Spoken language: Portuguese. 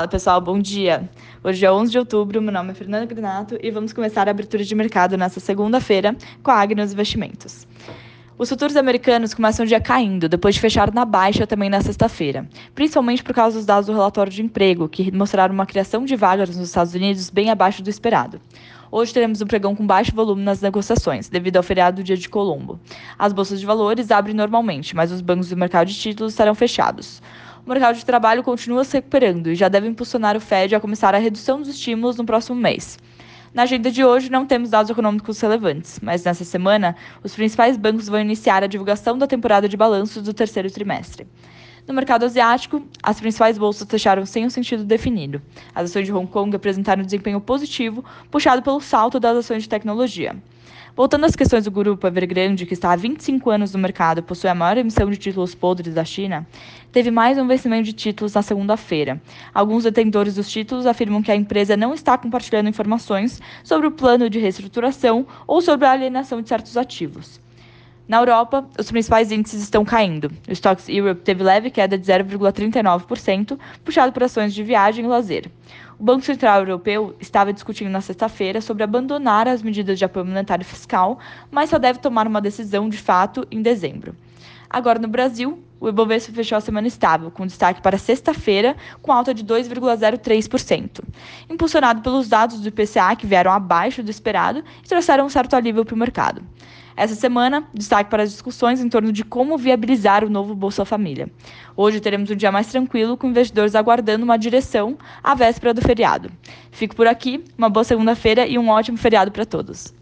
Fala pessoal, bom dia. Hoje é 11 de outubro, meu nome é Fernanda Granato e vamos começar a abertura de mercado nesta segunda-feira com a Agnos Investimentos. Os futuros americanos começam o dia caindo, depois de fechar na baixa também na sexta-feira, principalmente por causa dos dados do relatório de emprego, que mostraram uma criação de vagas nos Estados Unidos bem abaixo do esperado. Hoje teremos um pregão com baixo volume nas negociações, devido ao feriado do dia de Colombo. As bolsas de valores abrem normalmente, mas os bancos do mercado de títulos estarão fechados o mercado de trabalho continua se recuperando e já deve impulsionar o Fed a começar a redução dos estímulos no próximo mês. Na agenda de hoje, não temos dados econômicos relevantes, mas nessa semana, os principais bancos vão iniciar a divulgação da temporada de balanços do terceiro trimestre. No mercado asiático, as principais bolsas fecharam sem um sentido definido. As ações de Hong Kong apresentaram um desempenho positivo, puxado pelo salto das ações de tecnologia. Voltando às questões do grupo Evergrande, que está há 25 anos no mercado e possui a maior emissão de títulos podres da China, teve mais um vencimento de títulos na segunda-feira. Alguns detentores dos títulos afirmam que a empresa não está compartilhando informações sobre o plano de reestruturação ou sobre a alienação de certos ativos. Na Europa, os principais índices estão caindo. O Stocks Europe teve leve queda de 0,39%, puxado por ações de viagem e lazer. O Banco Central Europeu estava discutindo na sexta-feira sobre abandonar as medidas de apoio monetário fiscal, mas só deve tomar uma decisão de fato em dezembro. Agora, no Brasil, o Ibovespa fechou a semana estável, com destaque para sexta-feira, com alta de 2,03%, impulsionado pelos dados do IPCA que vieram abaixo do esperado e trouxeram um certo alívio para o mercado. Essa semana, destaque para as discussões em torno de como viabilizar o novo Bolsa Família. Hoje teremos um dia mais tranquilo, com investidores aguardando uma direção à véspera do feriado. Fico por aqui, uma boa segunda-feira e um ótimo feriado para todos.